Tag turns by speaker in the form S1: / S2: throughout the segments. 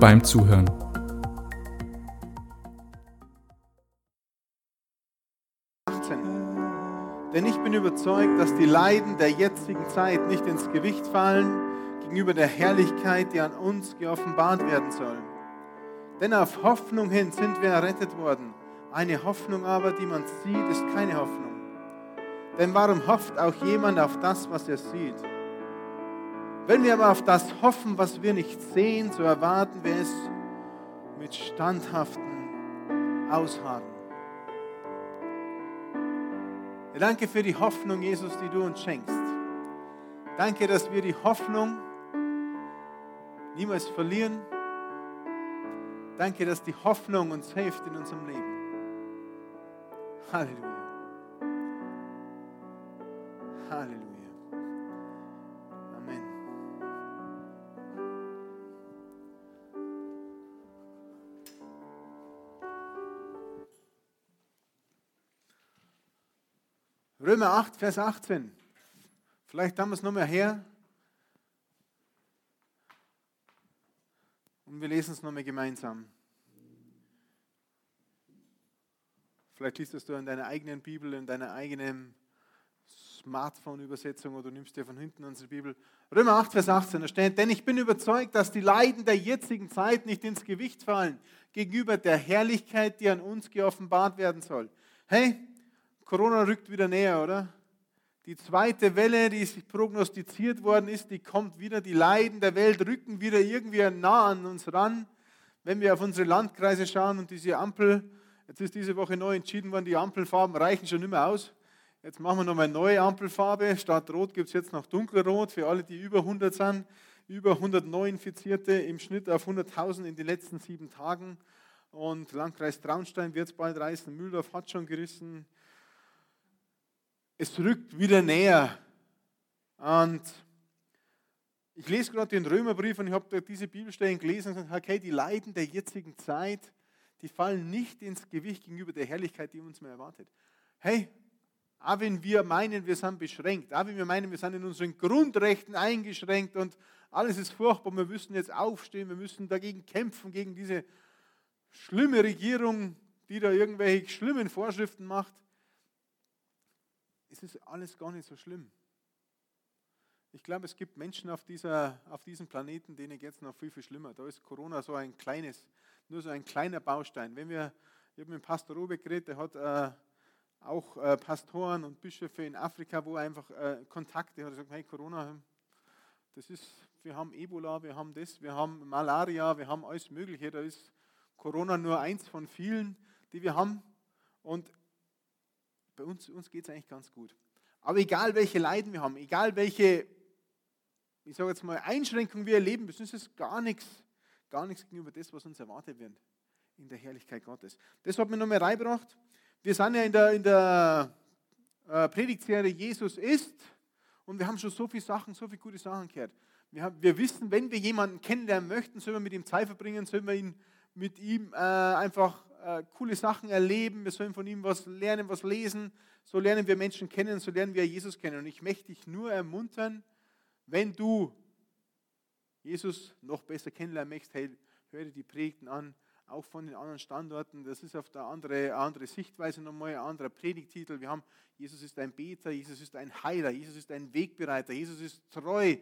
S1: beim Zuhören.
S2: Denn ich bin überzeugt, dass die Leiden der jetzigen Zeit nicht ins Gewicht fallen gegenüber der Herrlichkeit, die an uns geoffenbart werden soll. Denn auf Hoffnung hin sind wir errettet worden. Eine Hoffnung aber, die man sieht, ist keine Hoffnung. Denn warum hofft auch jemand auf das, was er sieht? Wenn wir aber auf das hoffen, was wir nicht sehen, so erwarten wir es mit standhaftem Ausharren. Danke für die Hoffnung, Jesus, die du uns schenkst. Danke, dass wir die Hoffnung niemals verlieren. Danke, dass die Hoffnung uns hilft in unserem Leben. Halleluja. Halleluja. Römer 8, Vers 18. Vielleicht haben wir es nochmal her. Und wir lesen es nochmal gemeinsam. Vielleicht liest es du in deiner eigenen Bibel, in deiner eigenen Smartphone-Übersetzung oder nimmst dir von hinten unsere Bibel. Römer 8, Vers 18, da steht, denn ich bin überzeugt, dass die Leiden der jetzigen Zeit nicht ins Gewicht fallen gegenüber der Herrlichkeit, die an uns geoffenbart werden soll. Hey, Corona rückt wieder näher, oder? Die zweite Welle, die prognostiziert worden ist, die kommt wieder. Die Leiden der Welt rücken wieder irgendwie nah an uns ran. Wenn wir auf unsere Landkreise schauen und diese Ampel, jetzt ist diese Woche neu entschieden worden, die Ampelfarben reichen schon nicht mehr aus. Jetzt machen wir nochmal eine neue Ampelfarbe. Statt Rot gibt es jetzt noch Dunkelrot für alle, die über 100 sind. Über 100 Neuinfizierte im Schnitt auf 100.000 in den letzten sieben Tagen. Und Landkreis Traunstein wird es bald reißen. Mühldorf hat schon gerissen. Es rückt wieder näher. Und ich lese gerade den Römerbrief und ich habe diese Bibelstellen gelesen und gesagt, okay, die Leiden der jetzigen Zeit, die fallen nicht ins Gewicht gegenüber der Herrlichkeit, die uns mehr erwartet. Hey, auch wenn wir meinen, wir sind beschränkt, auch wenn wir meinen, wir sind in unseren Grundrechten eingeschränkt und alles ist furchtbar, wir müssen jetzt aufstehen, wir müssen dagegen kämpfen, gegen diese schlimme Regierung, die da irgendwelche schlimmen Vorschriften macht. Es ist alles gar nicht so schlimm. Ich glaube, es gibt Menschen auf, dieser, auf diesem Planeten, denen geht es noch viel, viel schlimmer. Da ist Corona so ein kleines, nur so ein kleiner Baustein. Wenn wir, ich habe mit Pastor Robeck geredet, der hat äh, auch äh, Pastoren und Bischöfe in Afrika, wo einfach äh, Kontakte hat, gesagt, hey Corona, das ist, wir haben Ebola, wir haben das, wir haben Malaria, wir haben alles Mögliche. Da ist Corona nur eins von vielen, die wir haben. Und bei uns, uns geht es eigentlich ganz gut. Aber egal welche Leiden wir haben, egal welche, ich sage jetzt mal, Einschränkungen wir erleben müssen, ist es gar nichts, gar nichts gegenüber das, was uns erwartet wird in der Herrlichkeit Gottes. Das hat mir nochmal reingebracht. Wir sind ja in der, in der äh, Predigtserie Jesus ist und wir haben schon so viele Sachen, so viele gute Sachen gehört. Wir, haben, wir wissen, wenn wir jemanden kennenlernen möchten, sollen wir mit ihm Zeit verbringen, sollen wir ihn, mit ihm äh, einfach äh, coole Sachen erleben, wir sollen von ihm was lernen, was lesen. So lernen wir Menschen kennen, so lernen wir Jesus kennen. Und ich möchte dich nur ermuntern, wenn du Jesus noch besser kennenlernen möchtest, hey, hör dir die Predigten an, auch von den anderen Standorten. Das ist auf der andere, andere Sichtweise nochmal, ein anderer Predigtitel. Wir haben, Jesus ist ein Beter, Jesus ist ein Heiler, Jesus ist ein Wegbereiter, Jesus ist treu.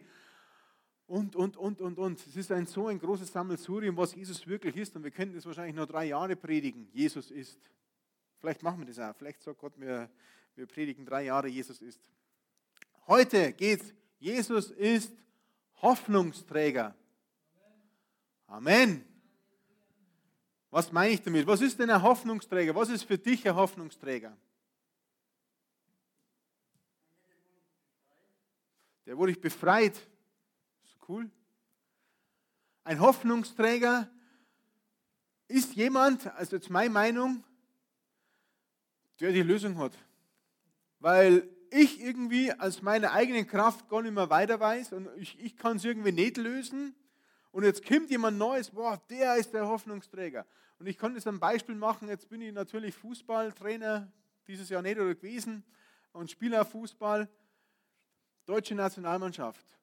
S2: Und, und, und, und, und. Es ist ein so ein großes Sammelsurium, was Jesus wirklich ist. Und wir könnten das wahrscheinlich nur drei Jahre predigen. Jesus ist. Vielleicht machen wir das auch. Vielleicht sagt Gott, wir, wir predigen drei Jahre, Jesus ist. Heute geht's. Jesus ist Hoffnungsträger. Amen. Was meine ich damit? Was ist denn ein Hoffnungsträger? Was ist für dich ein Hoffnungsträger? Der wurde ich befreit. Cool. Ein Hoffnungsträger ist jemand, also jetzt meine Meinung, der die Lösung hat. Weil ich irgendwie aus meiner eigenen Kraft gar nicht mehr weiter weiß und ich, ich kann es irgendwie nicht lösen. Und jetzt kommt jemand Neues, boah, der ist der Hoffnungsträger. Und ich kann das ein Beispiel machen. Jetzt bin ich natürlich Fußballtrainer, dieses Jahr nicht oder gewesen, und Spieler Fußball. Deutsche Nationalmannschaft.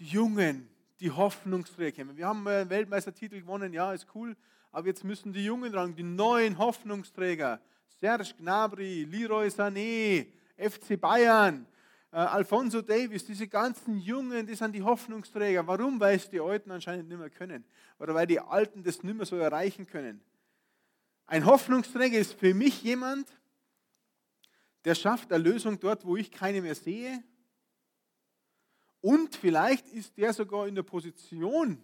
S2: Die Jungen, die Hoffnungsträger. Wir haben einen Weltmeistertitel gewonnen, ja, ist cool. Aber jetzt müssen die Jungen dran, die neuen Hoffnungsträger. Serge Gnabry, Leroy Sané, FC Bayern, äh, Alfonso Davis, diese ganzen Jungen, die sind die Hoffnungsträger. Warum? Weil es die Alten anscheinend nicht mehr können. Oder weil die Alten das nicht mehr so erreichen können. Ein Hoffnungsträger ist für mich jemand, der schafft Erlösung dort, wo ich keine mehr sehe. Und vielleicht ist der sogar in der Position,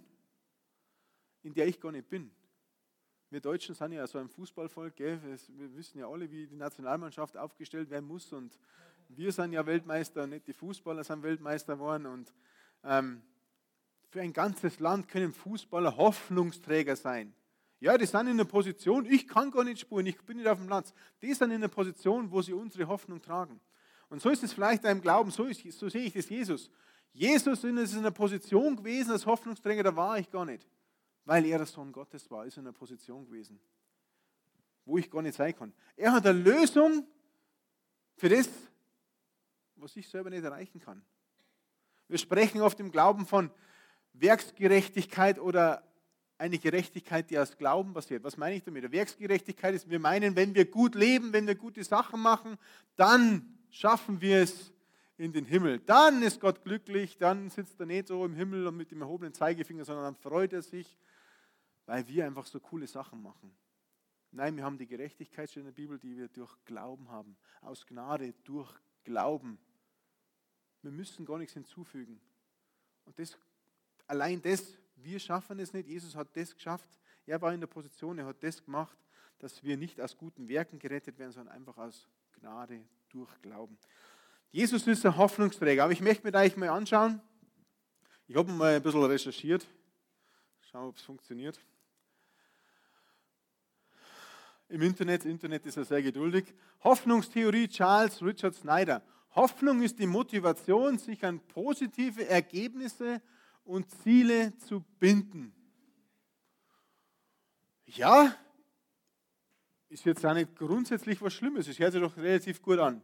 S2: in der ich gar nicht bin. Wir Deutschen sind ja so ein Fußballvolk, gell? wir wissen ja alle, wie die Nationalmannschaft aufgestellt werden muss und wir sind ja Weltmeister, nicht die Fußballer sind Weltmeister geworden und ähm, für ein ganzes Land können Fußballer Hoffnungsträger sein. Ja, die sind in einer Position, ich kann gar nicht spuren, ich bin nicht auf dem Platz. Die sind in einer Position, wo sie unsere Hoffnung tragen. Und so ist es vielleicht einem Glauben, so, ist, so sehe ich das Jesus. Jesus ist in einer Position gewesen als Hoffnungsträger, da war ich gar nicht weil er der Sohn Gottes war, ist er in einer Position gewesen, wo ich gar nicht sein kann. Er hat eine Lösung für das, was ich selber nicht erreichen kann. Wir sprechen oft im Glauben von Werksgerechtigkeit oder eine Gerechtigkeit, die aus Glauben basiert. Was meine ich damit? Werksgerechtigkeit ist, wir meinen, wenn wir gut leben, wenn wir gute Sachen machen, dann schaffen wir es in den Himmel. Dann ist Gott glücklich, dann sitzt er nicht so im Himmel und mit dem erhobenen Zeigefinger, sondern dann freut er sich weil wir einfach so coole Sachen machen. Nein, wir haben die Gerechtigkeit in der Bibel, die wir durch Glauben haben. Aus Gnade, durch Glauben. Wir müssen gar nichts hinzufügen. Und das, allein das, wir schaffen es nicht. Jesus hat das geschafft. Er war in der Position, er hat das gemacht, dass wir nicht aus guten Werken gerettet werden, sondern einfach aus Gnade durch Glauben. Jesus ist ein Hoffnungsträger. Aber ich möchte mir eigentlich mal anschauen. Ich habe mal ein bisschen recherchiert. Schauen, ob es funktioniert im Internet. Internet ist ja sehr geduldig. Hoffnungstheorie Charles Richard Snyder. Hoffnung ist die Motivation, sich an positive Ergebnisse und Ziele zu binden. Ja, ist jetzt auch nicht grundsätzlich was Schlimmes. Es hört sich doch relativ gut an.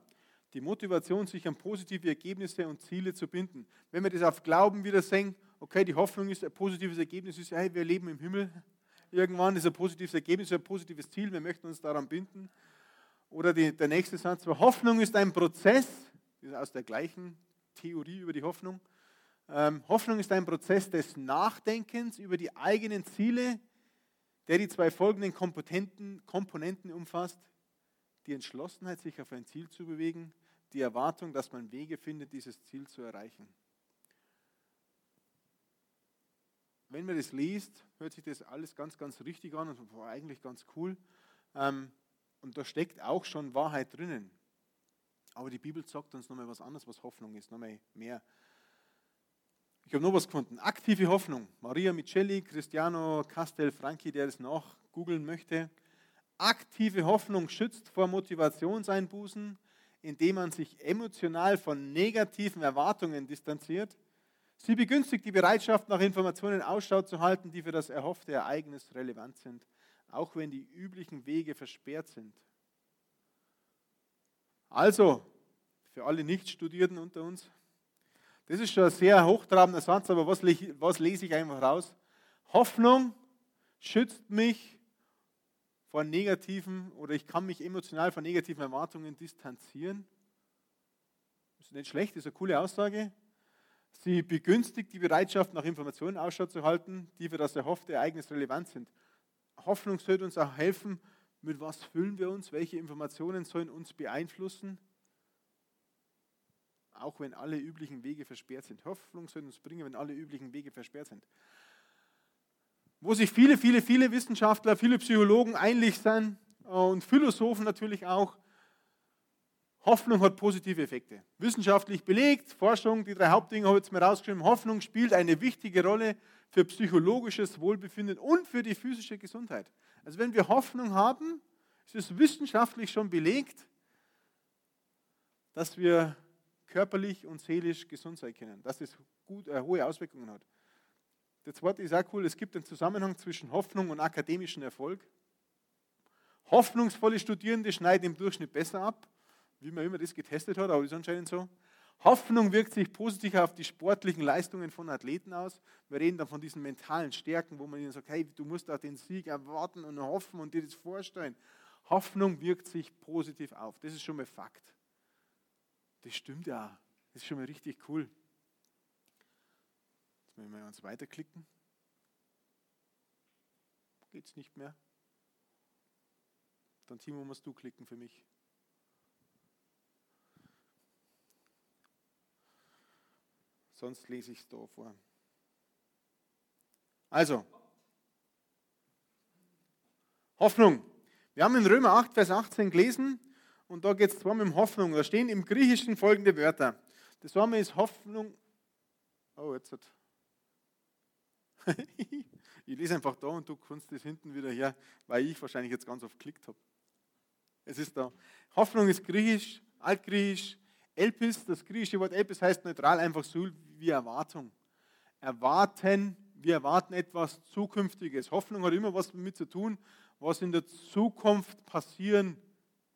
S2: Die Motivation, sich an positive Ergebnisse und Ziele zu binden. Wenn wir das auf Glauben wieder sehen, okay, die Hoffnung ist ein positives Ergebnis, ist, hey, wir leben im Himmel, irgendwann ist ein positives Ergebnis, ein positives Ziel, wir möchten uns daran binden. Oder die, der nächste Satz, Hoffnung ist ein Prozess, ist aus der gleichen Theorie über die Hoffnung. Ähm, Hoffnung ist ein Prozess des Nachdenkens über die eigenen Ziele, der die zwei folgenden Komponenten, Komponenten umfasst. Die Entschlossenheit, sich auf ein Ziel zu bewegen, die Erwartung, dass man Wege findet, dieses Ziel zu erreichen. wenn man das liest, hört sich das alles ganz, ganz richtig an und war eigentlich ganz cool. Ähm, und da steckt auch schon Wahrheit drinnen. Aber die Bibel sagt uns nochmal was anderes, was Hoffnung ist, nochmal mehr. Ich habe noch was gefunden. Aktive Hoffnung. Maria Micheli, Cristiano Castel Franchi, der das noch googeln möchte. Aktive Hoffnung schützt vor Motivationseinbußen, indem man sich emotional von negativen Erwartungen distanziert Sie begünstigt die Bereitschaft, nach Informationen Ausschau zu halten, die für das erhoffte Ereignis relevant sind, auch wenn die üblichen Wege versperrt sind. Also, für alle Nichtstudierten unter uns, das ist schon ein sehr hochtrabender Satz, aber was, was lese ich einfach raus? Hoffnung schützt mich vor negativen oder ich kann mich emotional von negativen Erwartungen distanzieren. Das ist nicht schlecht, das ist eine coole Aussage. Sie begünstigt die Bereitschaft, nach Informationen Ausschau zu halten, die für das erhoffte Ereignis relevant sind. Hoffnung sollte uns auch helfen, mit was füllen wir uns, welche Informationen sollen uns beeinflussen, auch wenn alle üblichen Wege versperrt sind. Hoffnung sollte uns bringen, wenn alle üblichen Wege versperrt sind. Wo sich viele, viele, viele Wissenschaftler, viele Psychologen einig sind und Philosophen natürlich auch, Hoffnung hat positive Effekte. Wissenschaftlich belegt, Forschung, die drei Hauptdinge habe ich jetzt mal rausgeschrieben. Hoffnung spielt eine wichtige Rolle für psychologisches Wohlbefinden und für die physische Gesundheit. Also wenn wir Hoffnung haben, ist es wissenschaftlich schon belegt, dass wir körperlich und seelisch gesund sein können, dass es gut, äh, hohe Auswirkungen hat. Der zweite ist auch cool, es gibt einen Zusammenhang zwischen Hoffnung und akademischem Erfolg. Hoffnungsvolle Studierende schneiden im Durchschnitt besser ab, wie man immer das getestet hat, aber ist anscheinend so. Hoffnung wirkt sich positiv auf die sportlichen Leistungen von Athleten aus. Wir reden dann von diesen mentalen Stärken, wo man ihnen sagt, hey, du musst auch den Sieg erwarten und hoffen und dir das vorstellen. Hoffnung wirkt sich positiv auf. Das ist schon mal Fakt. Das stimmt ja. Das ist schon mal richtig cool. Müssen wir uns weiterklicken. Geht es nicht mehr? Dann Timo musst du klicken für mich. Sonst lese ich es da vor. Also, Hoffnung. Wir haben in Römer 8, Vers 18 gelesen, und da geht es zwar um Hoffnung. Da stehen im Griechischen folgende Wörter. Das eine ist Hoffnung. Oh, jetzt hat. Ich lese einfach da und du kannst das hinten wieder her, weil ich wahrscheinlich jetzt ganz oft geklickt habe. Es ist da. Hoffnung ist griechisch, altgriechisch. Elpis, das griechische Wort Elpis heißt neutral einfach so wie Erwartung. Erwarten, wir erwarten etwas Zukünftiges. Hoffnung hat immer was damit zu tun, was in der Zukunft passieren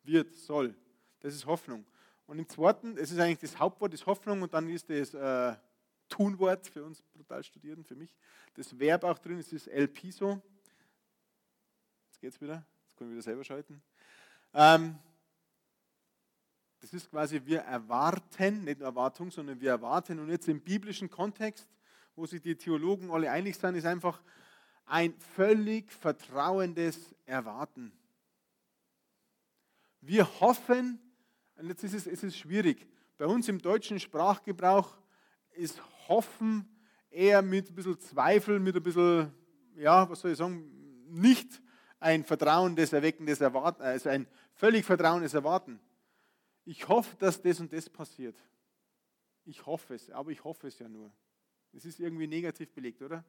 S2: wird, soll. Das ist Hoffnung. Und im zweiten, es ist eigentlich das Hauptwort, ist Hoffnung und dann ist das äh, Tunwort für uns brutal Studierenden, für mich. Das Verb auch drin, es ist El Piso. Jetzt geht es wieder, jetzt können wir wieder selber schalten. Ähm, das ist quasi, wir erwarten, nicht nur Erwartung, sondern wir erwarten. Und jetzt im biblischen Kontext, wo sich die Theologen alle einig sind, ist einfach ein völlig vertrauendes Erwarten. Wir hoffen, und jetzt ist es, es ist schwierig, bei uns im deutschen Sprachgebrauch ist Hoffen eher mit ein bisschen Zweifel, mit ein bisschen, ja, was soll ich sagen, nicht ein vertrauendes, erweckendes Erwarten, also ein völlig vertrauendes Erwarten. Ich hoffe, dass das und das passiert. Ich hoffe es, aber ich hoffe es ja nur. Es ist irgendwie negativ belegt, oder?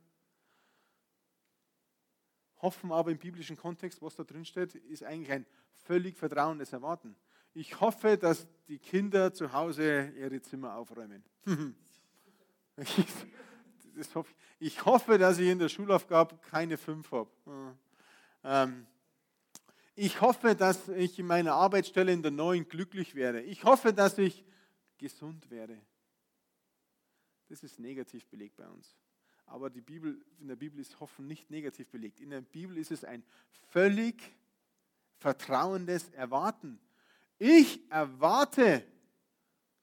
S2: Hoffen aber im biblischen Kontext, was da drin steht, ist eigentlich ein völlig vertrauendes Erwarten. Ich hoffe, dass die Kinder zu Hause ihre Zimmer aufräumen. ich, hoffe, dass ich in der Schulaufgabe keine fünf habe. Ähm, ich hoffe, dass ich in meiner Arbeitsstelle in der neuen glücklich werde. Ich hoffe, dass ich gesund werde. Das ist negativ belegt bei uns. Aber die Bibel, in der Bibel ist Hoffen nicht negativ belegt. In der Bibel ist es ein völlig vertrauendes Erwarten. Ich erwarte,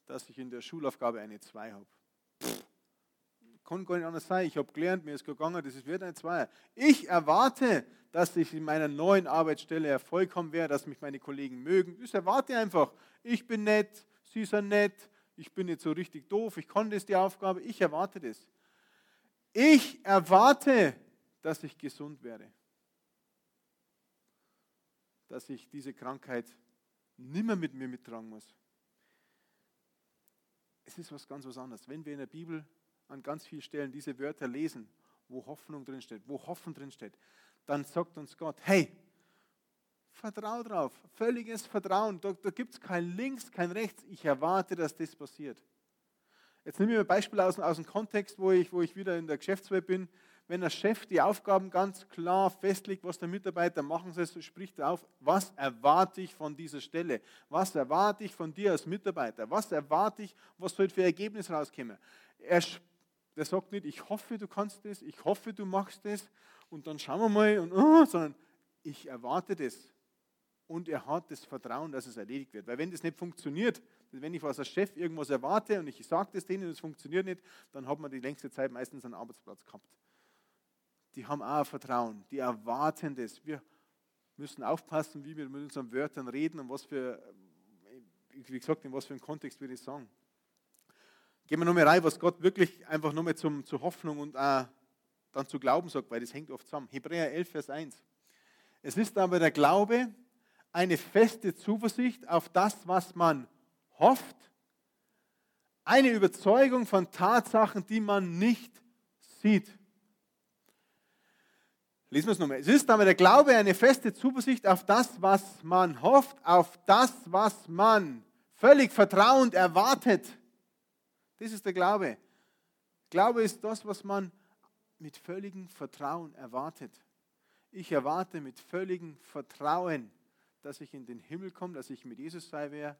S2: dass ich in der Schulaufgabe eine 2 habe. Kann gar nicht anders sein. Ich habe gelernt, mir ist gegangen, das wird ein 2. Ich erwarte, dass ich in meiner neuen Arbeitsstelle Erfolg haben werde, dass mich meine Kollegen mögen. Das erwarte ich einfach. Ich bin nett, sie sind nett, ich bin nicht so richtig doof, ich kann das die Aufgabe, ich erwarte das. Ich erwarte, dass ich gesund werde. Dass ich diese Krankheit nimmer mit mir mittragen muss. Es ist was ganz was anderes. Wenn wir in der Bibel an ganz vielen Stellen diese Wörter lesen, wo Hoffnung drinsteht, wo Hoffen drinsteht, dann sagt uns Gott, hey, vertrau drauf, völliges Vertrauen, da, da gibt es kein Links, kein Rechts, ich erwarte, dass das passiert. Jetzt nehme ich ein Beispiel aus, aus dem Kontext, wo ich, wo ich wieder in der Geschäftswelt bin. Wenn der Chef die Aufgaben ganz klar festlegt, was der Mitarbeiter machen soll, so spricht er auf, was erwarte ich von dieser Stelle? Was erwarte ich von dir als Mitarbeiter? Was erwarte ich, was soll für Ergebnis rauskommen? Er, der sagt nicht, ich hoffe, du kannst das, ich hoffe, du machst das und dann schauen wir mal, und, oh, sondern ich erwarte das. Und er hat das Vertrauen, dass es erledigt wird. Weil wenn das nicht funktioniert, wenn ich als Chef irgendwas erwarte und ich sage das denen und es funktioniert nicht, dann hat man die längste Zeit meistens einen Arbeitsplatz gehabt. Die haben auch Vertrauen, die erwarten das. Wir müssen aufpassen, wie wir mit unseren Wörtern reden und was für, wie gesagt, in was für einem Kontext wir das sagen. Gehen wir nochmal rein, was Gott wirklich einfach nochmal zum, zur Hoffnung und auch dann zu Glauben sagt, weil das hängt oft zusammen. Hebräer 11, Vers 1. Es ist aber der Glaube eine feste Zuversicht auf das, was man hofft. Eine Überzeugung von Tatsachen, die man nicht sieht. Lesen wir es nochmal. Es ist aber der Glaube eine feste Zuversicht auf das, was man hofft, auf das, was man völlig vertrauend erwartet. Das ist der Glaube. Glaube ist das, was man mit völligem Vertrauen erwartet. Ich erwarte mit völligem Vertrauen, dass ich in den Himmel komme, dass ich mit Jesus sei wer,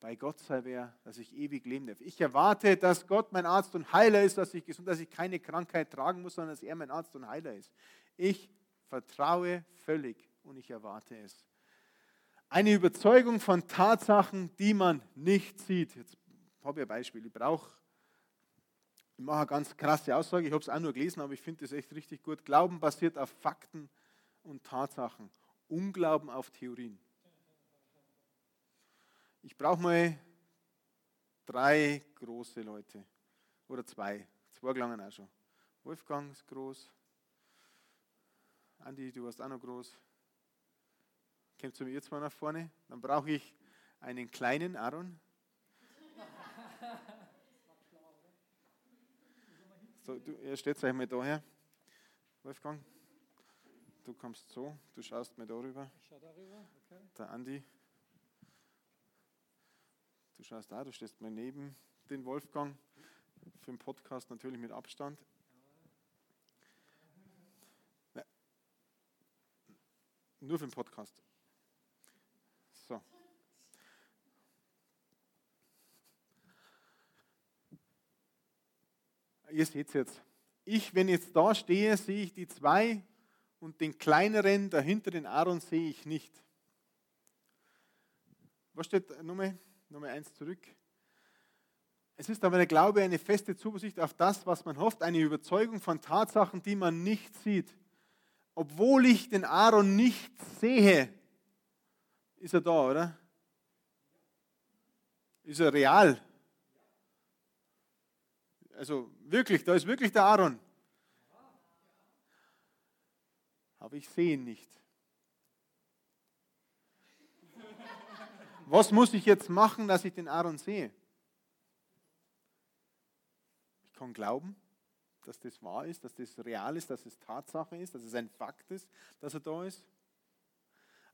S2: bei Gott sei wer, dass ich ewig leben darf. Ich erwarte, dass Gott mein Arzt und Heiler ist, dass ich gesund, dass ich keine Krankheit tragen muss, sondern dass er mein Arzt und Heiler ist. Ich vertraue völlig und ich erwarte es. Eine Überzeugung von Tatsachen, die man nicht sieht. Jetzt habe ich ein Beispiel. Ich brauche ich mache eine ganz krasse Aussage, ich habe es auch nur gelesen, aber ich finde das echt richtig gut. Glauben basiert auf Fakten und Tatsachen. Unglauben auf Theorien. Ich brauche mal drei große Leute. Oder zwei. Zwei gelangen auch schon. Wolfgang ist groß. Andi, du warst auch noch groß. Kommt zu mir zwei nach vorne. Dann brauche ich einen kleinen Aaron. So, du, ihr steht euch mal daher. Wolfgang, du kommst so, du schaust mir darüber. Ich schaue darüber, okay. Der Andi. Du schaust da, du stehst mal neben den Wolfgang. Für den Podcast natürlich mit Abstand. Ja. Nur für den Podcast. So. Ihr seht es jetzt. Ich, wenn jetzt da stehe, sehe ich die zwei und den kleineren dahinter, den Aaron, sehe ich nicht. Was steht Nummer, Nummer eins zurück? Es ist aber der Glaube eine feste Zuversicht auf das, was man hofft, eine Überzeugung von Tatsachen, die man nicht sieht. Obwohl ich den Aaron nicht sehe, ist er da, oder? Ist er real? Also wirklich, da ist wirklich der Aaron. Aber ich sehe ihn nicht. Was muss ich jetzt machen, dass ich den Aaron sehe? Ich kann glauben, dass das wahr ist, dass das real ist, dass es Tatsache ist, dass es ein Fakt ist, dass er da ist.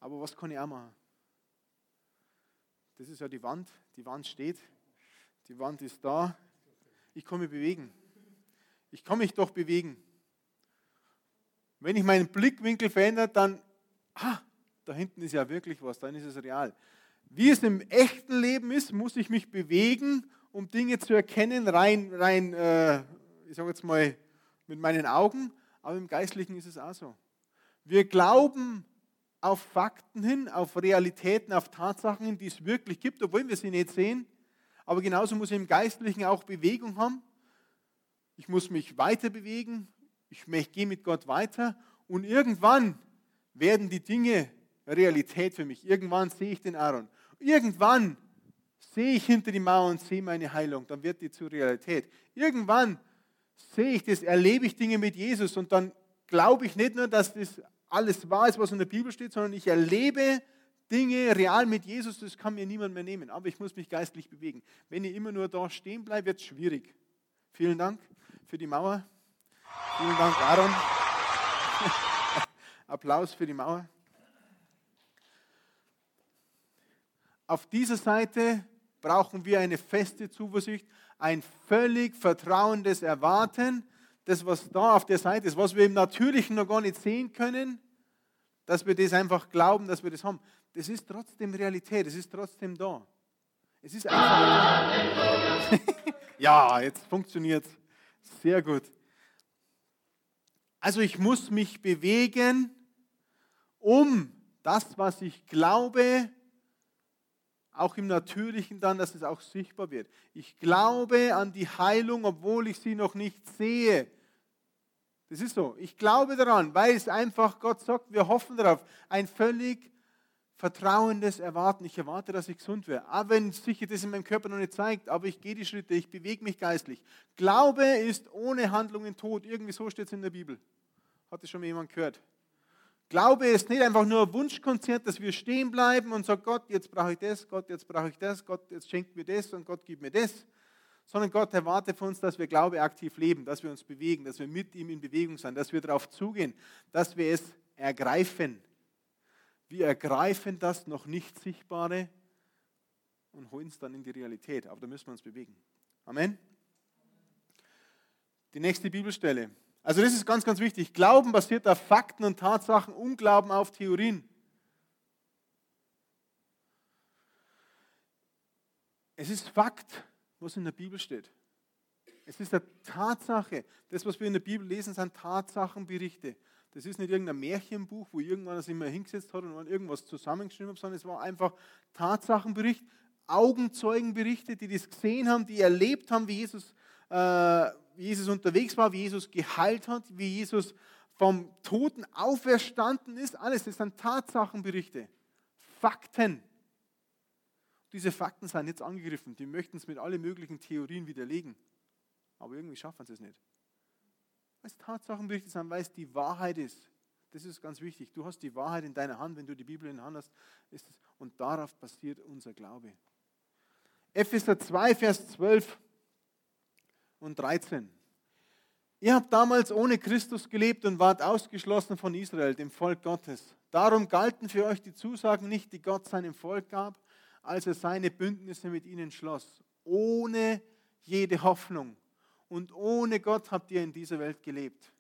S2: Aber was kann ich auch machen? Das ist ja die Wand. Die Wand steht. Die Wand ist da ich mich bewegen. Ich kann mich doch bewegen. Wenn ich meinen Blickwinkel verändere, dann, ah, da hinten ist ja wirklich was, dann ist es real. Wie es im echten Leben ist, muss ich mich bewegen, um Dinge zu erkennen, rein, rein äh, ich sage jetzt mal, mit meinen Augen, aber im Geistlichen ist es auch so. Wir glauben auf Fakten hin, auf Realitäten, auf Tatsachen hin, die es wirklich gibt, obwohl wir sie nicht sehen. Aber genauso muss ich im Geistlichen auch Bewegung haben. Ich muss mich weiter bewegen. Ich gehe mit Gott weiter. Und irgendwann werden die Dinge Realität für mich. Irgendwann sehe ich den Aaron. Irgendwann sehe ich hinter die Mauer und sehe meine Heilung. Dann wird die zur Realität. Irgendwann sehe ich das, erlebe ich Dinge mit Jesus und dann glaube ich nicht nur, dass das alles wahr ist, was in der Bibel steht, sondern ich erlebe Dinge real mit Jesus, das kann mir niemand mehr nehmen. Aber ich muss mich geistlich bewegen. Wenn ich immer nur da stehen bleibe, wird es schwierig. Vielen Dank für die Mauer. Vielen Dank, Aaron. Applaus für die Mauer. Auf dieser Seite brauchen wir eine feste Zuversicht, ein völlig vertrauendes Erwarten. Das, was da auf der Seite ist, was wir im Natürlichen noch gar nicht sehen können, dass wir das einfach glauben, dass wir das haben das ist trotzdem Realität, es ist trotzdem da. Es ist einfach. ja, jetzt funktioniert es. Sehr gut. Also ich muss mich bewegen, um das, was ich glaube, auch im Natürlichen dann, dass es auch sichtbar wird. Ich glaube an die Heilung, obwohl ich sie noch nicht sehe. Das ist so. Ich glaube daran, weil es einfach Gott sagt, wir hoffen darauf. Ein völlig vertrauendes Erwarten. Ich erwarte, dass ich gesund werde. Auch wenn sich das in meinem Körper noch nicht zeigt, aber ich gehe die Schritte, ich bewege mich geistlich. Glaube ist ohne Handlungen tot. Irgendwie so steht es in der Bibel. Hat das schon jemand gehört? Glaube ist nicht einfach nur ein Wunschkonzert, dass wir stehen bleiben und sagen, Gott, jetzt brauche ich das, Gott, jetzt brauche ich das, Gott, jetzt schenkt mir das und Gott gibt mir das. Sondern Gott erwartet von uns, dass wir Glaube aktiv leben, dass wir uns bewegen, dass wir mit ihm in Bewegung sind, dass wir darauf zugehen, dass wir es ergreifen. Wir ergreifen das noch nicht Sichtbare und holen es dann in die Realität. Aber da müssen wir uns bewegen. Amen. Die nächste Bibelstelle. Also das ist ganz, ganz wichtig. Glauben basiert auf Fakten und Tatsachen, Unglauben auf Theorien. Es ist Fakt, was in der Bibel steht. Es ist eine Tatsache. Das, was wir in der Bibel lesen, sind Tatsachenberichte. Das ist nicht irgendein Märchenbuch, wo irgendwann sich mal hingesetzt hat und irgendwas zusammengeschrieben hat, sondern es war einfach Tatsachenbericht, Augenzeugenberichte, die das gesehen haben, die erlebt haben, wie Jesus, äh, wie Jesus unterwegs war, wie Jesus geheilt hat, wie Jesus vom Toten auferstanden ist. Alles, das sind Tatsachenberichte, Fakten. Diese Fakten sind jetzt angegriffen. Die möchten es mit allen möglichen Theorien widerlegen. Aber irgendwie schaffen sie es nicht. Weil es Tatsachenberichte sind, weil es die Wahrheit ist. Das ist ganz wichtig. Du hast die Wahrheit in deiner Hand, wenn du die Bibel in der Hand hast. und darauf basiert unser Glaube. Epheser 2, Vers 12 und 13. Ihr habt damals ohne Christus gelebt und wart ausgeschlossen von Israel, dem Volk Gottes. Darum galten für euch die Zusagen nicht, die Gott seinem Volk gab, als er seine Bündnisse mit ihnen schloss. Ohne jede Hoffnung und ohne Gott habt ihr in dieser Welt gelebt.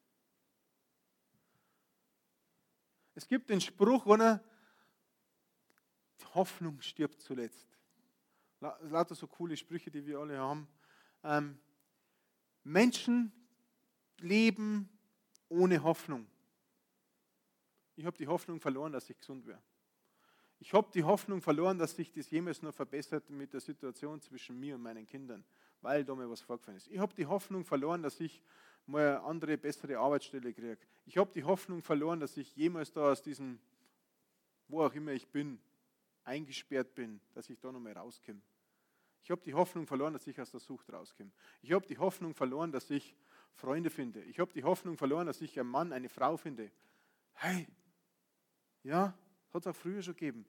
S2: Es gibt den Spruch, oder? Hoffnung stirbt zuletzt lauter so coole Sprüche, die wir alle haben. Ähm, Menschen leben ohne Hoffnung. Ich habe die Hoffnung verloren, dass ich gesund wäre. Ich habe die Hoffnung verloren, dass sich das jemals noch verbessert mit der Situation zwischen mir und meinen Kindern, weil da mal was vorgefallen ist. Ich habe die Hoffnung verloren, dass ich mal eine andere, bessere Arbeitsstelle kriege. Ich habe die Hoffnung verloren, dass ich jemals da aus diesem, wo auch immer ich bin, eingesperrt bin, dass ich da noch mal rauskomme. Ich habe die Hoffnung verloren, dass ich aus der Sucht rauskomme. Ich habe die Hoffnung verloren, dass ich Freunde finde. Ich habe die Hoffnung verloren, dass ich einen Mann, eine Frau finde. Hey, ja, hat es auch früher schon gegeben.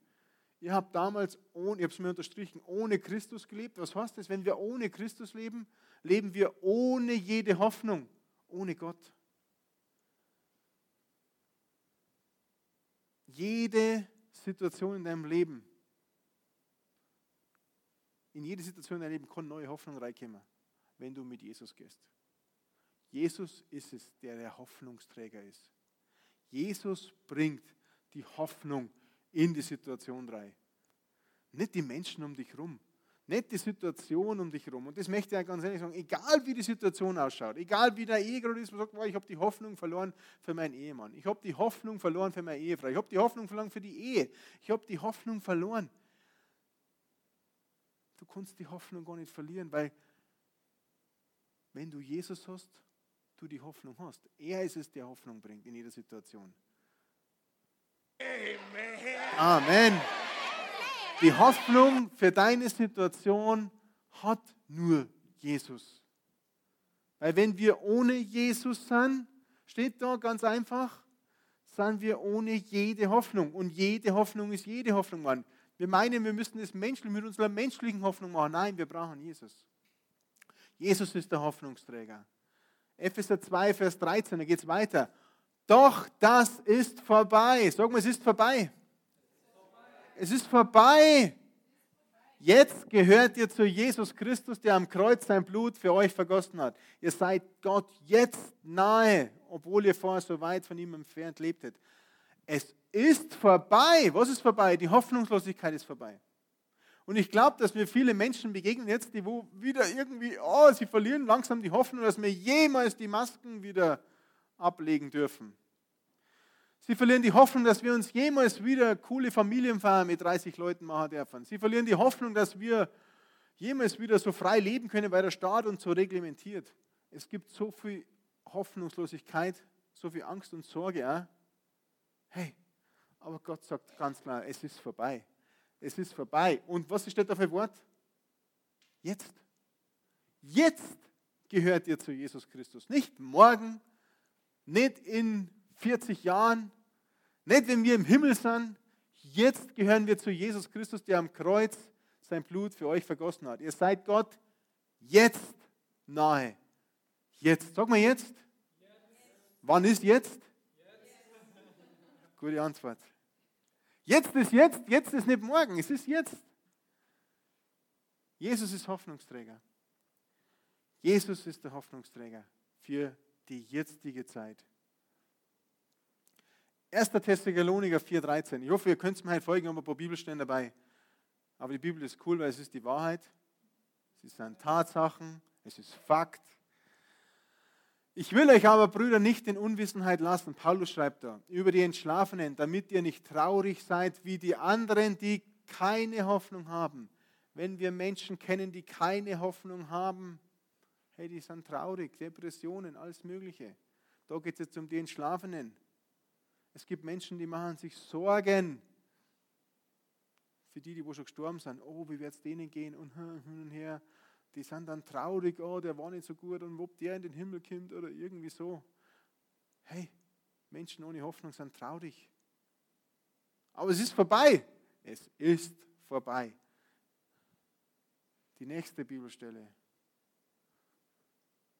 S2: Ihr habt damals, ohne, ich habe es mir unterstrichen, ohne Christus gelebt. Was heißt das? Wenn wir ohne Christus leben, leben wir ohne jede Hoffnung, ohne Gott. Jede Situation in deinem Leben in jede Situation in deinem Leben kann neue Hoffnung reinkommen, wenn du mit Jesus gehst. Jesus ist es, der der Hoffnungsträger ist. Jesus bringt die Hoffnung in die Situation rein. Nicht die Menschen um dich herum, nicht die Situation um dich herum. Und das möchte ich ganz ehrlich sagen, egal wie die Situation ausschaut, egal wie der Ehegrund ist, man sagt, ich habe die Hoffnung verloren für meinen Ehemann, ich habe die Hoffnung verloren für meine Ehefrau, ich habe die Hoffnung verloren für die Ehe, ich habe die Hoffnung verloren Du kannst die Hoffnung gar nicht verlieren, weil wenn du Jesus hast, du die Hoffnung hast. Er ist es, der Hoffnung bringt in jeder Situation. Amen. Die Hoffnung für deine Situation hat nur Jesus. Weil wenn wir ohne Jesus sind, steht da ganz einfach, sind wir ohne jede Hoffnung. Und jede Hoffnung ist jede Hoffnung, Mann. Wir meinen, wir müssen es menschlich mit unserer menschlichen Hoffnung machen. Nein, wir brauchen Jesus. Jesus ist der Hoffnungsträger. Epheser 2, Vers 13, da geht es weiter. Doch das ist vorbei. Sag mal, es ist vorbei. Es ist vorbei. Jetzt gehört ihr zu Jesus Christus, der am Kreuz sein Blut für euch vergossen hat. Ihr seid Gott jetzt nahe, obwohl ihr vorher so weit von ihm entfernt lebtet. Es ist vorbei. Was ist vorbei? Die Hoffnungslosigkeit ist vorbei. Und ich glaube, dass wir viele Menschen begegnen jetzt, die wo wieder irgendwie, oh, sie verlieren langsam die Hoffnung, dass wir jemals die Masken wieder ablegen dürfen. Sie verlieren die Hoffnung, dass wir uns jemals wieder coole Familienfeiern mit 30 Leuten machen dürfen. Sie verlieren die Hoffnung, dass wir jemals wieder so frei leben können, weil der Staat uns so reglementiert. Es gibt so viel Hoffnungslosigkeit, so viel Angst und Sorge. Auch. Hey, aber Gott sagt ganz klar, es ist vorbei. Es ist vorbei. Und was steht da für Wort? Jetzt. Jetzt gehört ihr zu Jesus Christus. Nicht morgen, nicht in 40 Jahren, Nicht, wenn wir im Himmel sind. Jetzt gehören wir zu Jesus Christus, der am Kreuz sein Blut für euch vergossen hat. Ihr seid Gott jetzt nahe. Jetzt. Sag mal jetzt. jetzt. Wann ist jetzt? jetzt? Gute Antwort. Jetzt ist jetzt, jetzt ist nicht morgen, es ist jetzt. Jesus ist Hoffnungsträger. Jesus ist der Hoffnungsträger für die jetzige Zeit. 1. Thessaloniker 4,13. Ich hoffe, ihr könnt mir heute folgen, ich habe ein paar Bibelstellen dabei. Aber die Bibel ist cool, weil es ist die Wahrheit. Es sind Tatsachen, es ist Fakt. Ich will euch aber, Brüder, nicht in Unwissenheit lassen, Paulus schreibt da, über die Entschlafenen, damit ihr nicht traurig seid wie die anderen, die keine Hoffnung haben. Wenn wir Menschen kennen, die keine Hoffnung haben, hey, die sind traurig, Depressionen, alles Mögliche. Da geht es jetzt um die Entschlafenen. Es gibt Menschen, die machen sich Sorgen für die, die wo schon gestorben sind. Oh, wie wird es denen gehen und hin und her. Die sind dann traurig, oh, der war nicht so gut und ob der in den Himmel kommt oder irgendwie so. Hey, Menschen ohne Hoffnung sind traurig. Aber es ist vorbei. Es ist vorbei. Die nächste Bibelstelle.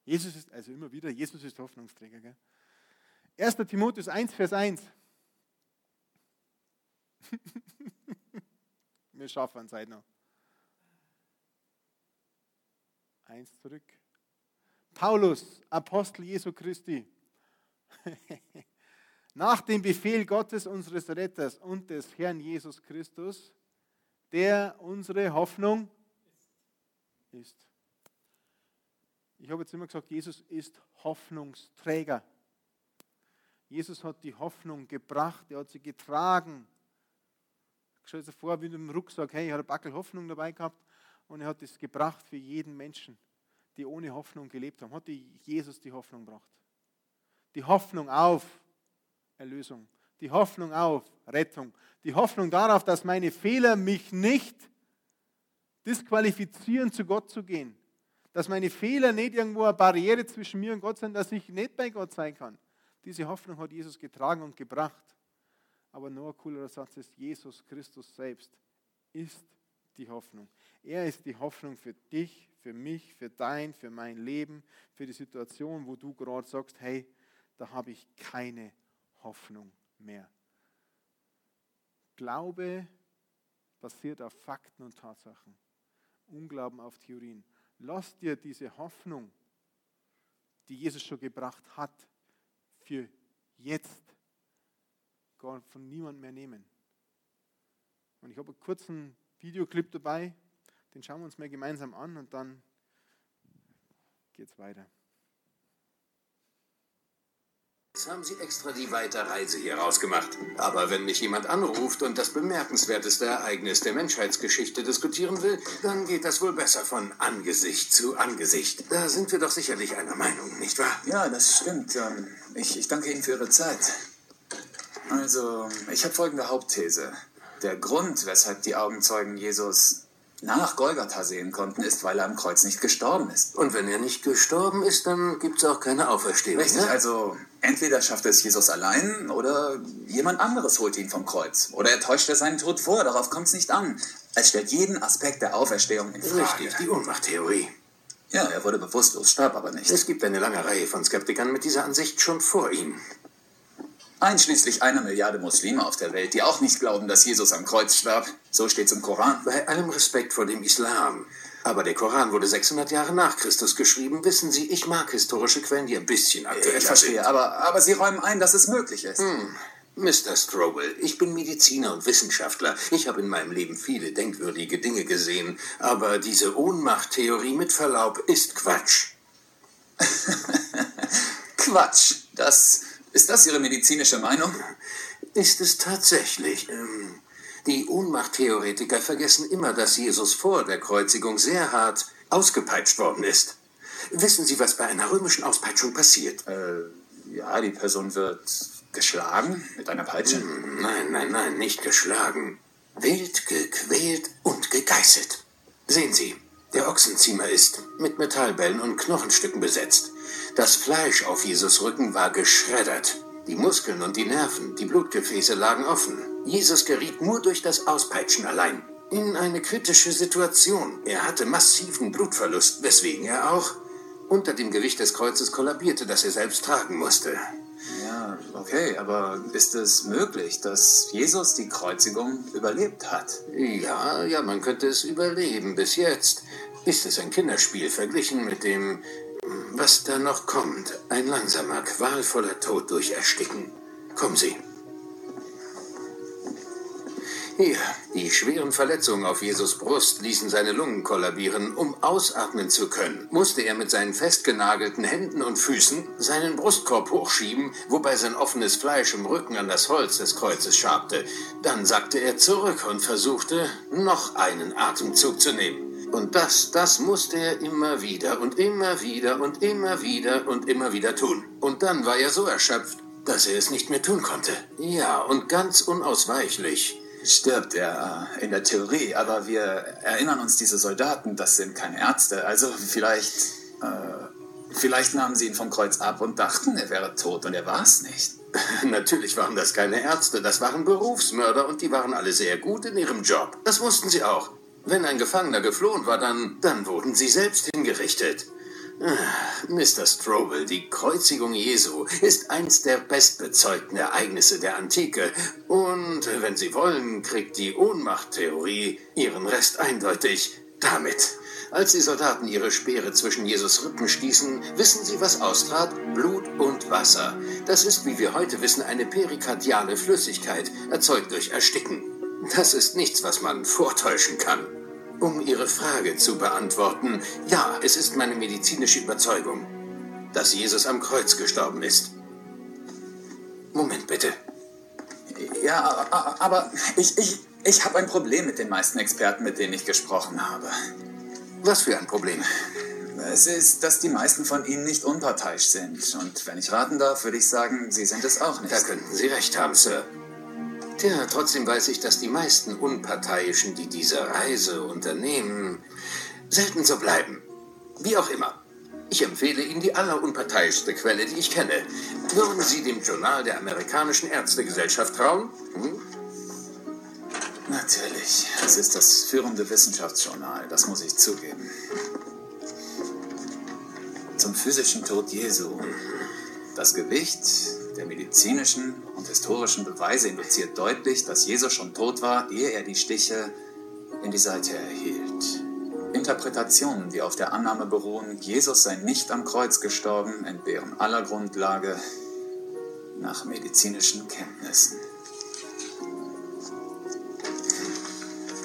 S2: Jesus ist, also immer wieder, Jesus ist Hoffnungsträger. Gell? 1. Timotheus 1, Vers 1. Wir schaffen es heute noch. Eins zurück. Paulus, Apostel Jesu Christi. Nach dem Befehl Gottes, unseres Retters und des Herrn Jesus Christus, der unsere Hoffnung ist. Ich habe jetzt immer gesagt, Jesus ist Hoffnungsträger. Jesus hat die Hoffnung gebracht, er hat sie getragen. Stell dir vor, wie mit dem Rucksack, hey, ich habe ein Backel Hoffnung dabei gehabt und er hat es gebracht für jeden Menschen, die ohne Hoffnung gelebt haben. Hat die Jesus die Hoffnung gebracht. Die Hoffnung auf Erlösung, die Hoffnung auf Rettung, die Hoffnung darauf, dass meine Fehler mich nicht disqualifizieren, zu Gott zu gehen. Dass meine Fehler nicht irgendwo eine Barriere zwischen mir und Gott sind, dass ich nicht bei Gott sein kann. Diese Hoffnung hat Jesus getragen und gebracht. Aber noch ein coolerer Satz ist, Jesus Christus selbst ist die Hoffnung. Er ist die Hoffnung für dich, für mich, für dein, für mein Leben, für die Situation, wo du gerade sagst, hey, da habe ich keine Hoffnung mehr. Glaube basiert auf Fakten und Tatsachen. Unglauben auf Theorien. Lass dir diese Hoffnung, die Jesus schon gebracht hat, für jetzt gar von niemand mehr nehmen. Und ich habe einen kurzen Videoclip dabei, den schauen wir uns mal gemeinsam an und dann geht es weiter.
S3: Jetzt haben Sie extra die weite Reise hier rausgemacht. Aber wenn mich jemand anruft und das bemerkenswerteste Ereignis der Menschheitsgeschichte diskutieren will, dann geht das wohl besser von Angesicht zu Angesicht. Da sind wir doch sicherlich einer Meinung, nicht wahr?
S4: Ja, das stimmt. Ich, ich danke Ihnen für Ihre Zeit. Also, ich habe folgende Hauptthese. Der Grund, weshalb die Augenzeugen Jesus nach Golgatha sehen konnten, ist, weil er am Kreuz nicht gestorben ist.
S3: Und wenn er nicht gestorben ist, dann gibt es auch keine Auferstehung.
S4: Richtig, ne? also entweder schafft es Jesus allein oder jemand anderes holt ihn vom Kreuz. Oder er täuscht er seinen Tod vor, darauf kommt es nicht an. Es stellt jeden Aspekt der Auferstehung in Frage.
S3: Richtig, die Ohnmachttheorie.
S4: Ja, er wurde bewusstlos, starb aber nicht.
S3: Es gibt eine lange Reihe von Skeptikern mit dieser Ansicht schon vor ihm.
S4: Einschließlich einer Milliarde Muslime auf der Welt, die auch nicht glauben, dass Jesus am Kreuz starb. So steht es im Koran.
S3: Bei allem Respekt vor dem Islam. Aber der Koran wurde 600 Jahre nach Christus geschrieben. Wissen Sie, ich mag historische Quellen, die ein bisschen aktueller
S4: Ich verstehe,
S3: sind.
S4: aber, aber Sie räumen ein, dass es möglich ist.
S3: Hm. Mr. Strobel, ich bin Mediziner und Wissenschaftler. Ich habe in meinem Leben viele denkwürdige Dinge gesehen. Aber diese Ohnmachttheorie mit Verlaub ist Quatsch.
S4: Quatsch. Das, ist das Ihre medizinische Meinung?
S3: Ist es tatsächlich. Ähm, die Ohnmachttheoretiker vergessen immer, dass Jesus vor der Kreuzigung sehr hart ausgepeitscht worden ist. Wissen Sie, was bei einer römischen Auspeitschung passiert?
S4: Äh, ja, die Person wird geschlagen mit einer Peitsche.
S3: Hm, Nein, nein, nein, nicht geschlagen. Wild gequält und gegeißelt. Sehen Sie, der Ochsenziemer ist mit Metallbällen und Knochenstücken besetzt. Das Fleisch auf Jesus Rücken war geschreddert. Die Muskeln und die Nerven, die Blutgefäße lagen offen. Jesus geriet nur durch das Auspeitschen allein in eine kritische Situation. Er hatte massiven Blutverlust, weswegen er auch unter dem Gewicht des Kreuzes kollabierte, das er selbst tragen musste.
S4: Ja, okay, aber ist es möglich, dass Jesus die Kreuzigung überlebt hat?
S3: Ja, ja, man könnte es überleben. Bis jetzt ist es ein Kinderspiel verglichen mit dem, was da noch kommt. Ein langsamer, qualvoller Tod durch Ersticken. Kommen Sie. Hier, die schweren Verletzungen auf Jesus Brust ließen seine Lungen kollabieren. Um ausatmen zu können, musste er mit seinen festgenagelten Händen und Füßen seinen Brustkorb hochschieben, wobei sein offenes Fleisch im Rücken an das Holz des Kreuzes schabte. Dann sackte er zurück und versuchte, noch einen Atemzug zu nehmen. Und das, das musste er immer wieder und immer wieder und immer wieder und immer wieder tun. Und dann war er so erschöpft, dass er es nicht mehr tun konnte. Ja, und ganz unausweichlich
S4: stirbt er äh, in der Theorie, aber wir erinnern uns, diese Soldaten, das sind keine Ärzte. Also vielleicht, äh, vielleicht nahmen sie ihn vom Kreuz ab und dachten, er wäre tot und er war es nicht.
S3: Natürlich waren das keine Ärzte, das waren Berufsmörder und die waren alle sehr gut in ihrem Job. Das wussten sie auch. Wenn ein Gefangener geflohen war, dann, dann wurden sie selbst hingerichtet. Mr. Strobel, die Kreuzigung Jesu ist eins der bestbezeugten Ereignisse der Antike. Und wenn Sie wollen, kriegt die Ohnmachttheorie ihren Rest eindeutig damit. Als die Soldaten ihre Speere zwischen Jesus Rippen stießen, wissen Sie, was austrat? Blut und Wasser. Das ist, wie wir heute wissen, eine perikardiale Flüssigkeit, erzeugt durch Ersticken. Das ist nichts, was man vortäuschen kann. Um Ihre Frage zu beantworten, ja, es ist meine medizinische Überzeugung, dass Jesus am Kreuz gestorben ist. Moment bitte.
S4: Ja, aber ich, ich, ich habe ein Problem mit den meisten Experten, mit denen ich gesprochen habe.
S3: Was für ein Problem?
S4: Es ist, dass die meisten von ihnen nicht unparteiisch sind. Und wenn ich raten darf, würde ich sagen, sie sind es auch nicht.
S3: Da könnten Sie recht haben, Sir. Tja, trotzdem weiß ich, dass die meisten Unparteiischen, die diese Reise unternehmen, selten so bleiben. Wie auch immer. Ich empfehle Ihnen die allerunparteiischste Quelle, die ich kenne. Würden Sie dem Journal der amerikanischen Ärztegesellschaft trauen? Hm?
S4: Natürlich. Es ist das führende Wissenschaftsjournal, das muss ich zugeben. Zum physischen Tod Jesu. Das Gewicht, der medizinischen und historischen Beweise induziert deutlich, dass Jesus schon tot war, ehe er die Stiche in die Seite erhielt. Interpretationen, die auf der Annahme beruhen, Jesus sei nicht am Kreuz gestorben, entbehren aller Grundlage nach medizinischen Kenntnissen.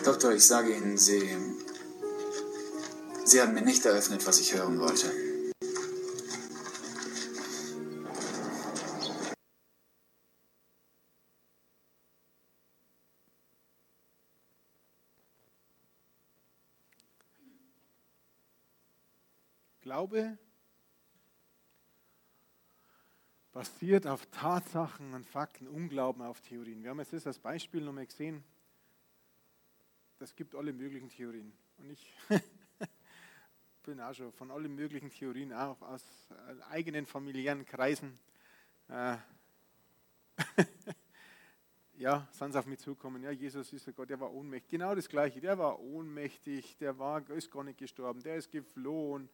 S4: Doktor, ich sage Ihnen, Sie, Sie haben mir nicht eröffnet, was ich hören wollte.
S2: Glaube basiert auf Tatsachen und Fakten, Unglauben auf Theorien. Wir haben jetzt das als Beispiel nochmal gesehen. Das gibt alle möglichen Theorien. Und ich bin auch schon von allen möglichen Theorien, auch aus eigenen familiären Kreisen, äh, ja, sind sie auf mich zukommen. Ja, Jesus ist ja Gott, der war ohnmächtig. Genau das Gleiche. Der war ohnmächtig, der war, ist gar nicht gestorben, der ist geflohen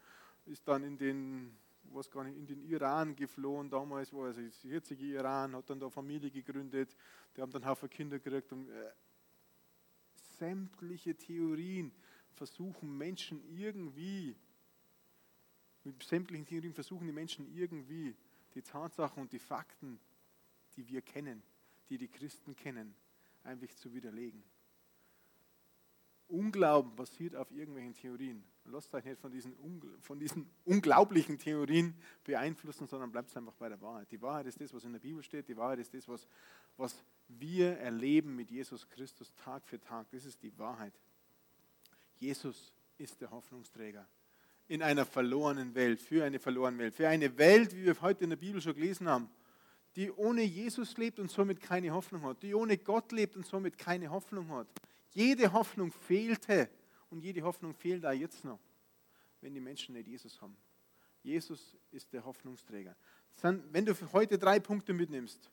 S2: ist dann in den, was gar nicht, in den Iran geflohen, damals war also das jetzige Iran, hat dann da Familie gegründet, die haben dann Haufen Kinder gekriegt. Und, äh, sämtliche Theorien versuchen Menschen irgendwie, mit sämtlichen Theorien versuchen die Menschen irgendwie die Tatsachen und die Fakten, die wir kennen, die die Christen kennen, einfach zu widerlegen. Unglauben basiert auf irgendwelchen Theorien. Lasst euch nicht von diesen, von diesen unglaublichen Theorien beeinflussen, sondern bleibt einfach bei der Wahrheit. Die Wahrheit ist das, was in der Bibel steht. Die Wahrheit ist das, was, was wir erleben mit Jesus Christus Tag für Tag. Das ist die Wahrheit. Jesus ist der Hoffnungsträger in einer verlorenen Welt, für eine verlorene Welt, für eine Welt, wie wir heute in der Bibel schon gelesen haben, die ohne Jesus lebt und somit keine Hoffnung hat, die ohne Gott lebt und somit keine Hoffnung hat. Jede Hoffnung fehlte und jede Hoffnung fehlt da jetzt noch, wenn die Menschen nicht Jesus haben. Jesus ist der Hoffnungsträger. wenn du heute drei Punkte mitnimmst,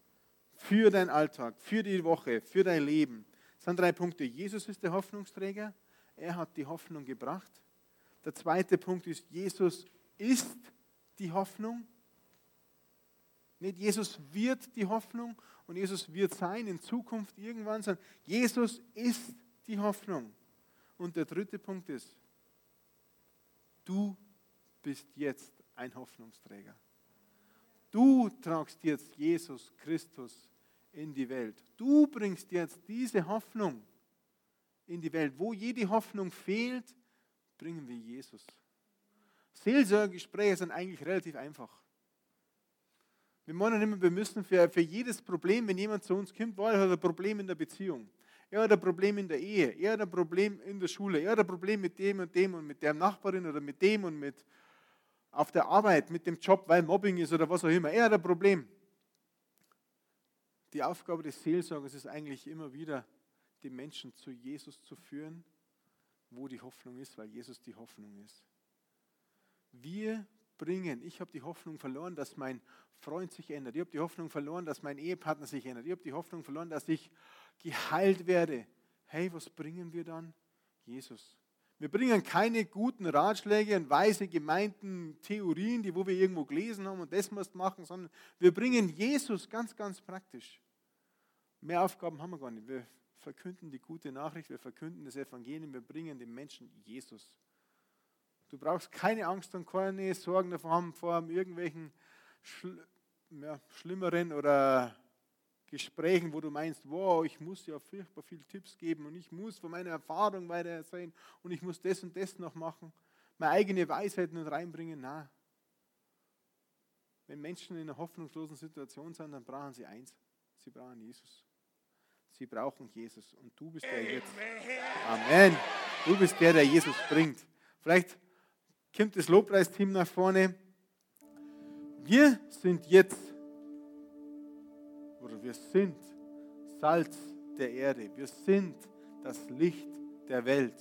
S2: für deinen Alltag, für die Woche, für dein Leben, sind drei Punkte. Jesus ist der Hoffnungsträger. Er hat die Hoffnung gebracht. Der zweite Punkt ist, Jesus ist die Hoffnung. Nicht Jesus wird die Hoffnung und Jesus wird sein in Zukunft irgendwann, sondern Jesus ist die Hoffnung. Und der dritte Punkt ist, du bist jetzt ein Hoffnungsträger. Du tragst jetzt Jesus Christus in die Welt. Du bringst jetzt diese Hoffnung in die Welt. Wo jede Hoffnung fehlt, bringen wir Jesus. Seelsorgegespräche sind eigentlich relativ einfach. Wir meinen immer, wir müssen für, für jedes Problem, wenn jemand zu uns kommt, weil er hat ein Problem in der Beziehung. Er hat ein Problem in der Ehe, er hat ein Problem in der Schule, er hat ein Problem mit dem und dem und mit der Nachbarin oder mit dem und mit auf der Arbeit, mit dem Job, weil Mobbing ist oder was auch immer. Er hat ein Problem. Die Aufgabe des Seelsorgers ist eigentlich immer wieder, die Menschen zu Jesus zu führen, wo die Hoffnung ist, weil Jesus die Hoffnung ist. Wir bringen, ich habe die Hoffnung verloren, dass mein Freund sich ändert. Ich habe die Hoffnung verloren, dass mein Ehepartner sich ändert. Ich habe die Hoffnung verloren, dass ich geheilt werde. Hey, was bringen wir dann? Jesus. Wir bringen keine guten Ratschläge und weise gemeinten Theorien, die wo wir irgendwo gelesen haben und das musst machen, sondern wir bringen Jesus ganz, ganz praktisch. Mehr Aufgaben haben wir gar nicht. Wir verkünden die gute Nachricht, wir verkünden das Evangelium, wir bringen den Menschen Jesus. Du brauchst keine Angst und keine Sorgen davor haben vor irgendwelchen schl ja, schlimmeren oder Gesprächen, wo du meinst, wow, ich muss ja furchtbar viele Tipps geben und ich muss von meiner Erfahrung weiter erzählen und ich muss das und das noch machen, meine eigene Weisheit nicht reinbringen. Na, wenn Menschen in einer hoffnungslosen Situation sind, dann brauchen sie eins: Sie brauchen Jesus. Sie brauchen Jesus und du bist der jetzt. Amen. Du bist der, der Jesus bringt. Vielleicht kommt das Lobpreisteam nach vorne. Wir sind jetzt oder wir sind Salz der Erde. Wir sind das Licht der Welt.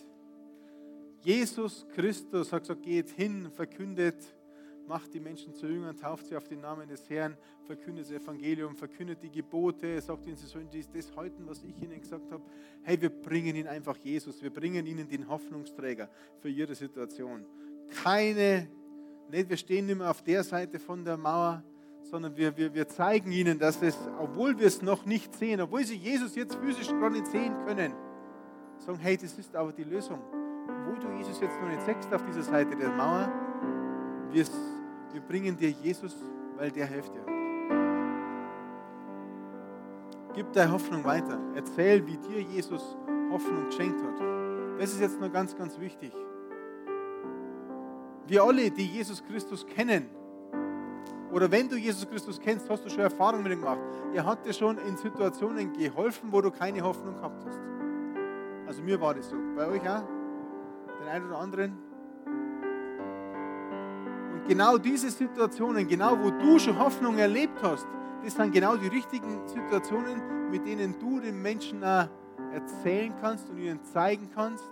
S2: Jesus Christus hat gesagt, geht hin, verkündet, macht die Menschen zu Jüngern, tauft sie auf den Namen des Herrn, verkündet das Evangelium, verkündet die Gebote, sagt ihnen, sie sollen dies, das halten, was ich ihnen gesagt habe. Hey, wir bringen ihnen einfach Jesus, wir bringen ihnen den Hoffnungsträger für ihre Situation. Keine, nicht, wir stehen mehr auf der Seite von der Mauer, sondern wir, wir, wir zeigen ihnen, dass es, obwohl wir es noch nicht sehen, obwohl sie Jesus jetzt physisch gerade nicht sehen können, sagen, hey, das ist aber die Lösung. Obwohl du Jesus jetzt noch nicht sechst auf dieser Seite der Mauer, wir, wir bringen dir Jesus, weil der hilft dir. Gib deine Hoffnung weiter. Erzähl, wie dir Jesus Hoffnung geschenkt hat. Das ist jetzt noch ganz, ganz wichtig. Wir alle, die Jesus Christus kennen, oder wenn du Jesus Christus kennst, hast du schon Erfahrungen mit ihm gemacht. Er hat dir schon in Situationen geholfen, wo du keine Hoffnung gehabt hast. Also mir war das so. Bei euch auch? Den einen oder anderen? Und genau diese Situationen, genau wo du schon Hoffnung erlebt hast, das sind genau die richtigen Situationen, mit denen du den Menschen erzählen kannst und ihnen zeigen kannst,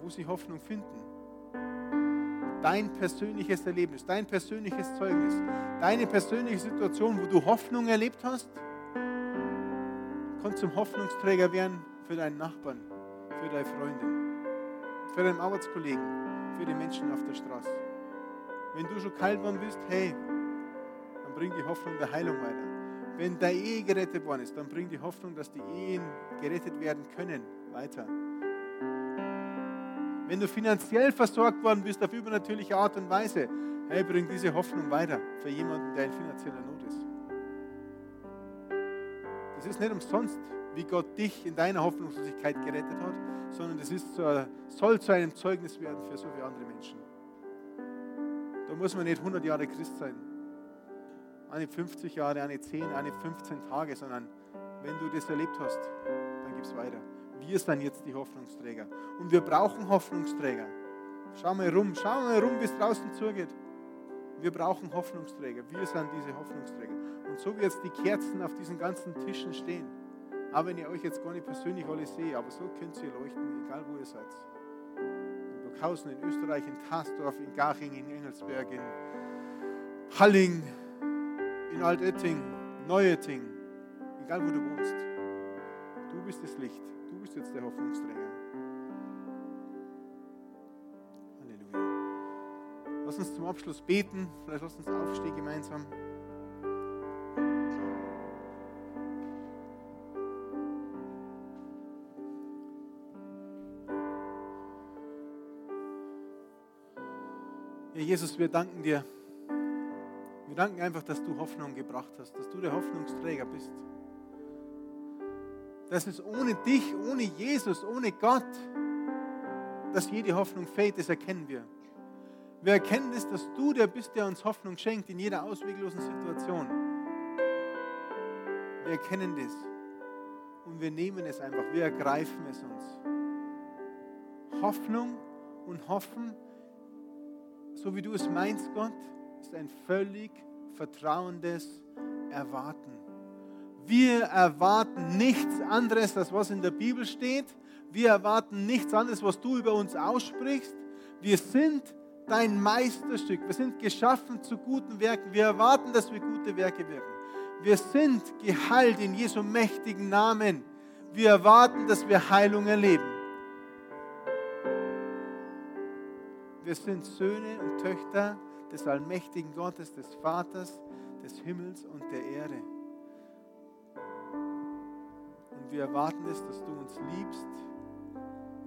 S2: wo sie Hoffnung finden dein persönliches Erlebnis, dein persönliches Zeugnis, deine persönliche Situation, wo du Hoffnung erlebt hast, kann zum Hoffnungsträger werden für deinen Nachbarn, für deine Freundin, für deinen Arbeitskollegen, für die Menschen auf der Straße. Wenn du schon kalt worden bist, hey, dann bring die Hoffnung der Heilung weiter. Wenn deine Ehe gerettet worden ist, dann bring die Hoffnung, dass die Ehen gerettet werden können, weiter. Wenn du finanziell versorgt worden bist auf übernatürliche Art und Weise, hey, bring diese Hoffnung weiter für jemanden, der in finanzieller Not ist. Das ist nicht umsonst, wie Gott dich in deiner Hoffnungslosigkeit gerettet hat, sondern das ist so, soll zu einem Zeugnis werden für so viele andere Menschen. Da muss man nicht 100 Jahre Christ sein, eine 50 Jahre, eine 10, eine 15 Tage, sondern wenn du das erlebt hast, dann gib es weiter wir sind jetzt die Hoffnungsträger. Und wir brauchen Hoffnungsträger. Schau mal rum, schau mal rum, wie es draußen zugeht. Wir brauchen Hoffnungsträger. Wir sind diese Hoffnungsträger. Und so wie jetzt die Kerzen auf diesen ganzen Tischen stehen, auch wenn ihr euch jetzt gar nicht persönlich alle seht, aber so könnt ihr leuchten, egal wo ihr seid. In Burghausen, in Österreich, in Kastorf, in Garching, in Engelsberg, in Halling, in Altetting, Neuetting, egal wo du wohnst. Du bist das Licht. Bist jetzt der Hoffnungsträger. Halleluja. Lass uns zum Abschluss beten. Vielleicht lass uns aufstehen gemeinsam. Ja, Jesus, wir danken dir. Wir danken einfach, dass du Hoffnung gebracht hast, dass du der Hoffnungsträger bist. Dass es ohne dich, ohne Jesus, ohne Gott, dass jede Hoffnung fehlt, das erkennen wir. Wir erkennen es, dass du der bist, der uns Hoffnung schenkt in jeder ausweglosen Situation. Wir erkennen das und wir nehmen es einfach, wir ergreifen es uns. Hoffnung und Hoffen so wie du es meinst, Gott, ist ein völlig vertrauendes Erwarten. Wir erwarten nichts anderes, als was in der Bibel steht. Wir erwarten nichts anderes, was du über uns aussprichst. Wir sind dein Meisterstück. Wir sind geschaffen zu guten Werken. Wir erwarten, dass wir gute Werke wirken. Wir sind geheilt in Jesu mächtigen Namen. Wir erwarten, dass wir Heilung erleben. Wir sind Söhne und Töchter des allmächtigen Gottes, des Vaters, des Himmels und der Erde. Und wir erwarten es, dass du uns liebst,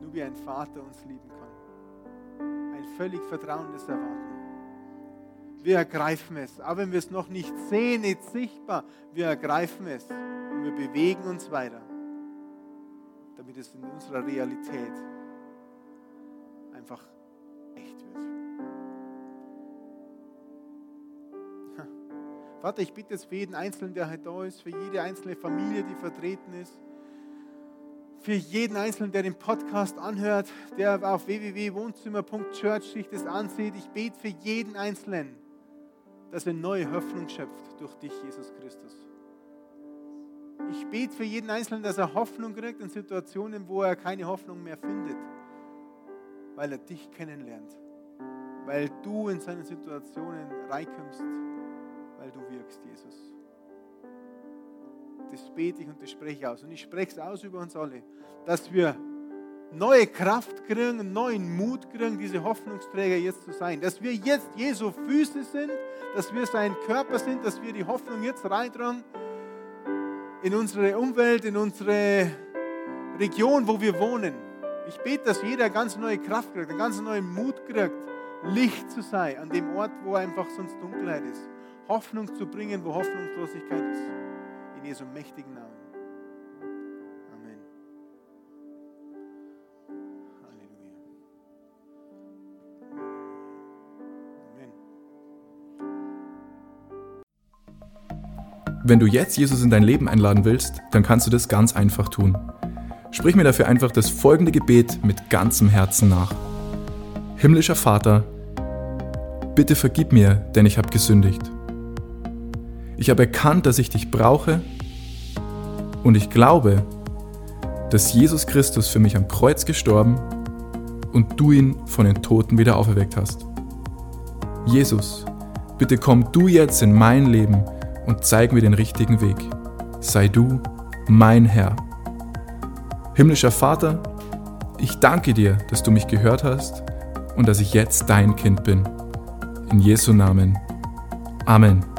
S2: nur wie ein Vater uns lieben kann. Ein völlig vertrauendes Erwarten. Wir ergreifen es, auch wenn wir es noch nicht sehen, nicht sichtbar, wir ergreifen es und wir bewegen uns weiter, damit es in unserer Realität einfach Vater, ich bitte jetzt für jeden Einzelnen, der heute da ist, für jede einzelne Familie, die vertreten ist, für jeden Einzelnen, der den Podcast anhört, der auf www.wohnzimmer.church sich das ansieht. Ich bete für jeden Einzelnen, dass er neue Hoffnung schöpft durch dich, Jesus Christus. Ich bete für jeden Einzelnen, dass er Hoffnung kriegt in Situationen, wo er keine Hoffnung mehr findet, weil er dich kennenlernt, weil du in seinen Situationen reinkommst weil du wirkst, Jesus. Das bete ich und das spreche ich aus. Und ich spreche es aus über uns alle, dass wir neue Kraft kriegen, neuen Mut kriegen, diese Hoffnungsträger jetzt zu sein. Dass wir jetzt Jesu Füße sind, dass wir sein Körper sind, dass wir die Hoffnung jetzt reintragen in unsere Umwelt, in unsere Region, wo wir wohnen. Ich bete, dass jeder ganz neue Kraft kriegt, einen ganz neuen Mut kriegt, Licht zu sein an dem Ort, wo einfach sonst Dunkelheit ist. Hoffnung zu bringen, wo Hoffnungslosigkeit ist. In Jesu mächtigen Namen. Amen. Halleluja.
S1: Amen. Wenn du jetzt Jesus in dein Leben einladen willst, dann kannst du das ganz einfach tun. Sprich mir dafür einfach das folgende Gebet mit ganzem Herzen nach. Himmlischer Vater, bitte vergib mir, denn ich habe gesündigt. Ich habe erkannt, dass ich dich brauche und ich glaube, dass Jesus Christus für mich am Kreuz gestorben und du ihn von den Toten wieder auferweckt hast. Jesus, bitte komm du jetzt in mein Leben und zeig mir den richtigen Weg. Sei du mein Herr. Himmlischer Vater, ich danke dir, dass du mich gehört hast und dass ich jetzt dein Kind bin. In Jesu Namen. Amen.